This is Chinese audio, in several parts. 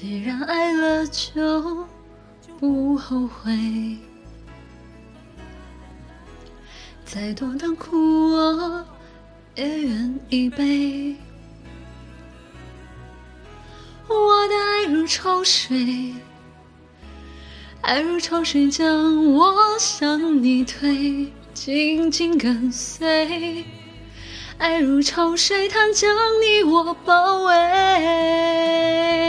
既然爱了就不后悔，再多的苦我也愿意背。我的爱如潮水，爱如潮水将我向你推，紧紧跟随。爱如潮水，它将你我包围。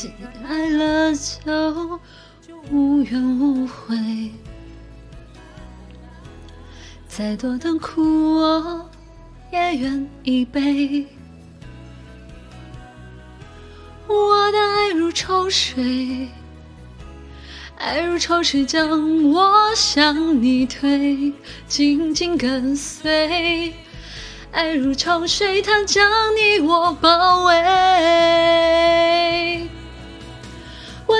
既爱了就无怨无悔，再多的苦我也愿意背。我的爱如潮水，爱如潮水将我向你推，紧紧跟随。爱如潮水，它将你我包围。